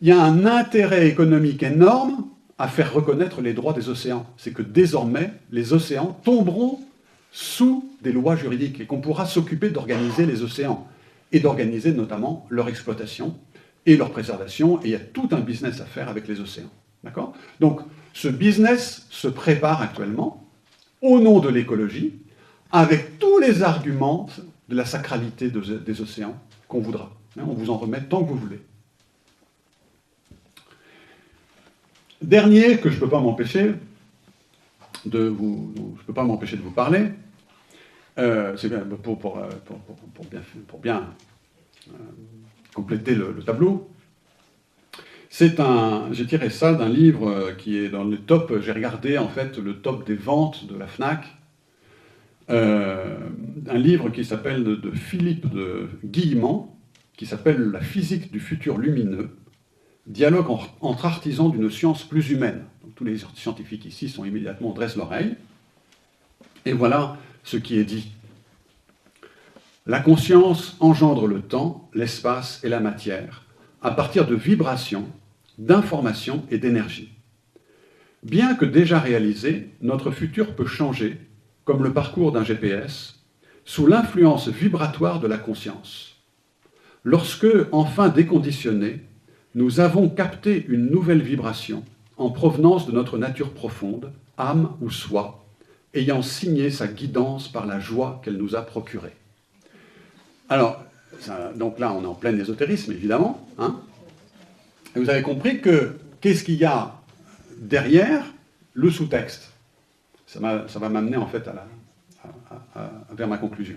B: Il y a un intérêt économique énorme à faire reconnaître les droits des océans. C'est que désormais, les océans tomberont sous des lois juridiques et qu'on pourra s'occuper d'organiser les océans et d'organiser notamment leur exploitation et leur préservation. Et il y a tout un business à faire avec les océans. Donc, ce business se prépare actuellement au nom de l'écologie, avec tous les arguments de la sacralité des océans qu'on voudra. On vous en remet tant que vous voulez. Dernier que je ne peux pas m'empêcher de vous, je peux pas m'empêcher de vous parler, euh, c'est bien pour, pour, euh, bien, pour bien euh, compléter le, tableau. C'est un, j'ai tiré ça d'un livre qui est dans le top. J'ai regardé en fait le top des ventes de la Fnac. un livre qui s'appelle de, de Philippe de Guillemont, qui s'appelle La physique du futur lumineux dialogue entre artisans d'une science plus humaine. Tous les scientifiques ici sont immédiatement dressent l'oreille. Et voilà ce qui est dit. La conscience engendre le temps, l'espace et la matière à partir de vibrations, d'informations et d'énergie. Bien que déjà réalisé, notre futur peut changer, comme le parcours d'un GPS, sous l'influence vibratoire de la conscience. Lorsque, enfin déconditionné, nous avons capté une nouvelle vibration en provenance de notre nature profonde, âme ou soi, ayant signé sa guidance par la joie qu'elle nous a procurée. Alors, donc là, on est en plein ésotérisme, évidemment. Hein. et vous avez compris que qu'est-ce qu'il y a derrière le sous-texte? Ça, va m'amener en fait vers ma conclusion.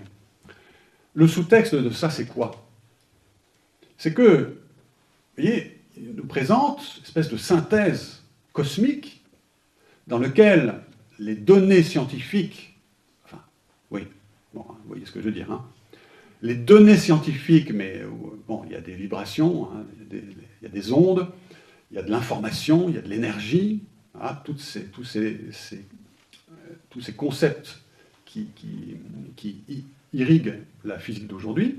B: Le sous-texte de ça, c'est quoi? C'est que voyez, il nous présente une espèce de synthèse cosmique dans laquelle les données scientifiques, enfin, oui, bon, vous voyez ce que je veux dire, hein, les données scientifiques, mais bon, il y a des vibrations, hein, il, y a des, ondes, il y a de l'information, il y a de l'énergie, toutes ces, tous, ces, tous ces concepts qui, qui irriguent la physique d'aujourd'hui.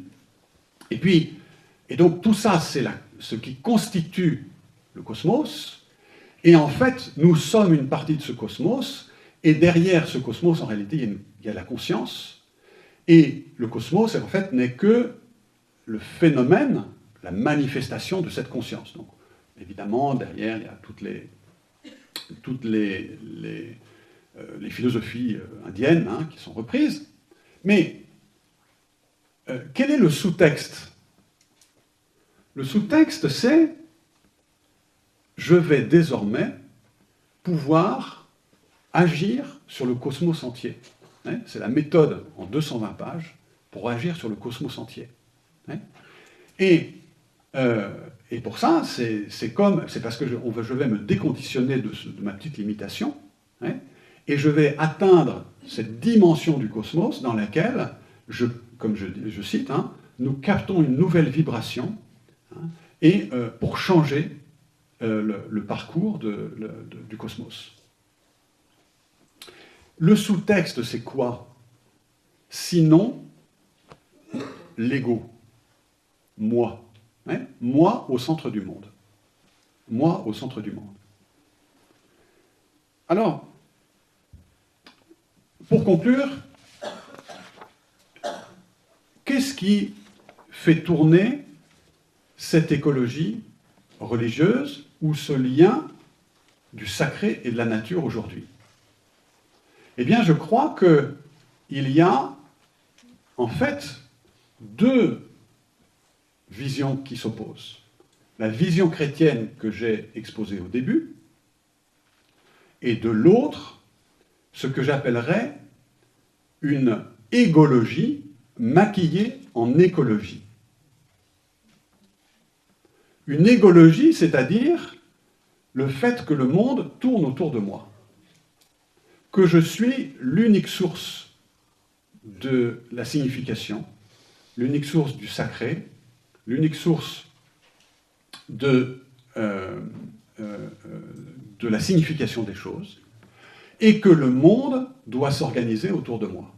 B: Et puis, et donc tout ça, c'est ce qui constitue le cosmos. Et en fait, nous sommes une partie de ce cosmos. Et derrière ce cosmos, en réalité, il y a, la conscience. Et le cosmos, en fait, n'est que le phénomène, la manifestation de cette conscience. Donc, évidemment, derrière, il y a toutes les, toutes les, les, euh, philosophies euh, indiennes hein, qui sont reprises. Mais euh, quel est le sous-texte? Le sous-texte, c'est je vais désormais pouvoir agir sur le cosmos entier. Hein, c'est la méthode en 220 pages pour agir sur le cosmos entier. Hein. Et, euh, et, pour ça, c'est comme, c'est parce que je, je, vais me déconditionner de, ma petite limitation, hein, et je vais atteindre cette dimension du cosmos dans laquelle, je, comme je, je cite, nous captons une nouvelle vibration, et euh, pour changer euh, le, parcours du cosmos. Le sous-texte, c'est quoi? Sinon, l'ego, moi. Hein? Moi au centre du monde. Moi au centre du monde. Alors, pour conclure, qu'est-ce qui fait tourner cette écologie religieuse ou ce lien du sacré et de la nature aujourd'hui Eh bien, je crois qu'il y a en fait deux visions qui s'opposent. La vision chrétienne que j'ai exposée au début, et de l'autre, ce que j'appellerais une égologie maquillée en écologie. Une égologie, c'est-à-dire le fait que le monde tourne autour de moi, que je suis l'unique source de la signification, l'unique source du sacré, l'unique source de, euh, euh, de la signification des choses, et que le monde doit s'organiser autour de moi.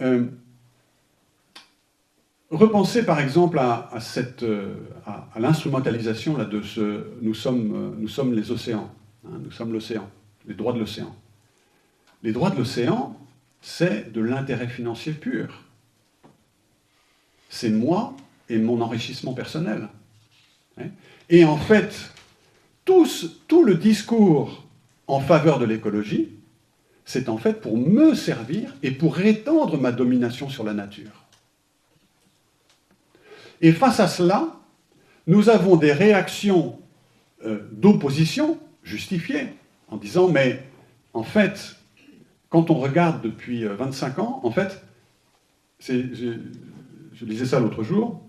B: Euh, repensez par exemple à, euh, l'instrumentalisation de ce nous sommes, euh, nous sommes les océans, hein, nous sommes l'océan, les droits de l'océan. Les droits de l'océan, c'est de l'intérêt financier pur. C'est moi et mon enrichissement personnel. Hein. Et en fait, tout le discours en faveur de l'écologie, c'est en fait pour me servir et pour étendre ma domination sur la nature. Et face à cela, nous avons des réactions euh, d'opposition justifiées, en disant, mais en fait, quand on regarde depuis 25 euh, ans, en fait, je, disais ça l'autre jour,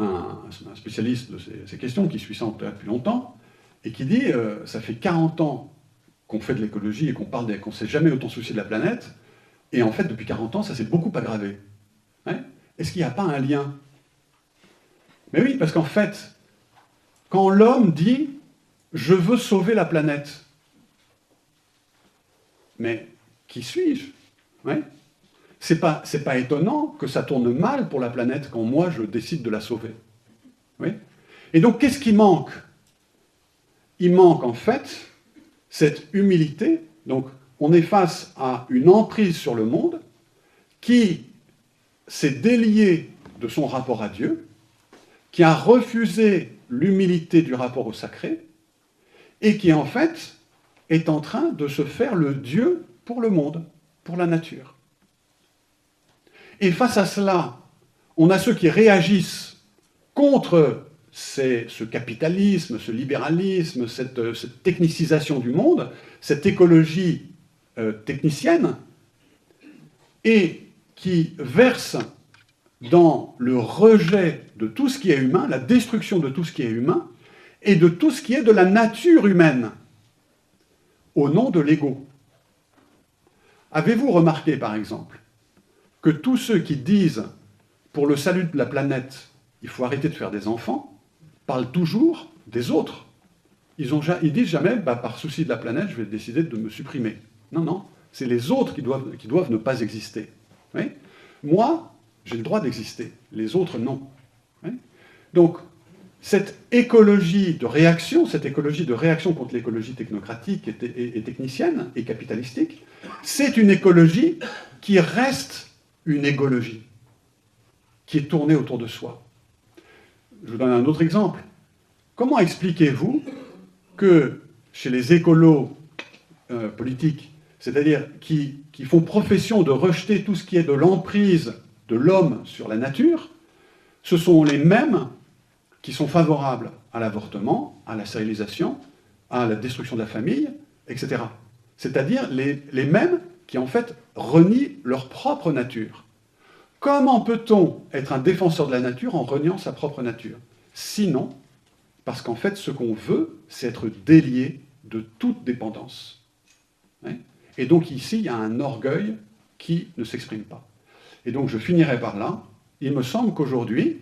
B: un, spécialiste de ces, questions qui suit ça depuis longtemps, et qui dit, euh, ça fait 40 ans qu'on fait de l'écologie et qu'on parle qu'on ne s'est jamais autant soucié de la planète, et en fait, depuis 40 ans, ça s'est beaucoup aggravé. Est-ce qu'il n'y a pas un lien? Mais oui, parce qu'en fait, quand l'homme dit je veux sauver la planète, mais qui suis-je ouais? C'est pas, pas étonnant que ça tourne mal pour la planète quand moi je décide de la sauver. Et donc qu'est-ce qui manque? Il manque en fait cette humilité. Donc on est face à une emprise sur le monde qui s'est déliée de son rapport à Dieu, qui a refusé l'humilité du rapport au sacré, et qui en fait est en train de se faire le Dieu pour le monde, pour la nature. Et face à cela, on a ceux qui réagissent contre ce capitalisme, ce libéralisme, cette, technicisation du monde, cette écologie euh, technicienne, et qui versent dans le rejet de tout ce qui est humain, la destruction de tout ce qui est humain, et de tout ce qui est de la nature humaine, au nom de l'ego. Avez-vous remarqué, par exemple, que tous ceux qui disent, pour le salut de la planète, il faut arrêter de faire des enfants, parlent toujours des autres? Ils, ont, ils disent jamais, bah, par souci de la planète, je vais décider de me supprimer. Non, non, c'est les autres qui doivent, qui doivent ne pas exister. Moi, j'ai le droit d'exister, les autres non. Donc, cette écologie de réaction, cette écologie de réaction contre l'écologie technocratique et, technicienne et capitalistique, c'est une écologie qui reste une écologie, qui est tournée autour de soi. Je vous donne un autre exemple. Comment expliquez-vous que chez les écolos euh, politiques, c'est-à-dire qui font profession de rejeter tout ce qui est de l'emprise de l'homme sur la nature, ce sont les mêmes qui sont favorables à l'avortement, à la stérilisation, à la destruction de la famille, etc. C'est-à-dire les, les, mêmes qui en fait renient leur propre nature. Comment peut-on être un défenseur de la nature en reniant sa propre nature? Sinon, parce qu'en fait, ce qu'on veut, c'est être délié de toute dépendance. Hein? Et donc ici, il y a un orgueil qui ne s'exprime pas. Et donc je finirai par là. Il me semble qu'aujourd'hui,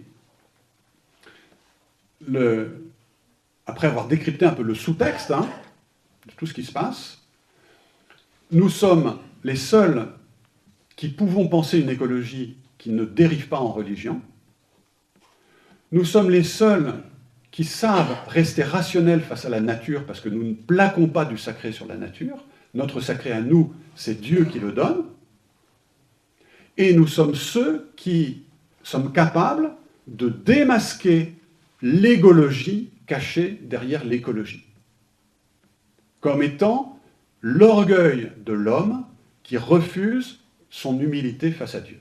B: après avoir décrypté un peu le sous-texte hein, de tout ce qui se passe, nous sommes les seuls qui pouvons penser une écologie qui ne dérive pas en religion. Nous sommes les seuls qui savent rester rationnels face à la nature parce que nous ne plaquons pas du sacré sur la nature. Notre sacré à nous, c'est Dieu qui le donne. Et nous sommes ceux qui sommes capables de démasquer l'égologie cachée derrière l'écologie, comme étant l'orgueil de l'homme qui refuse son humilité face à Dieu.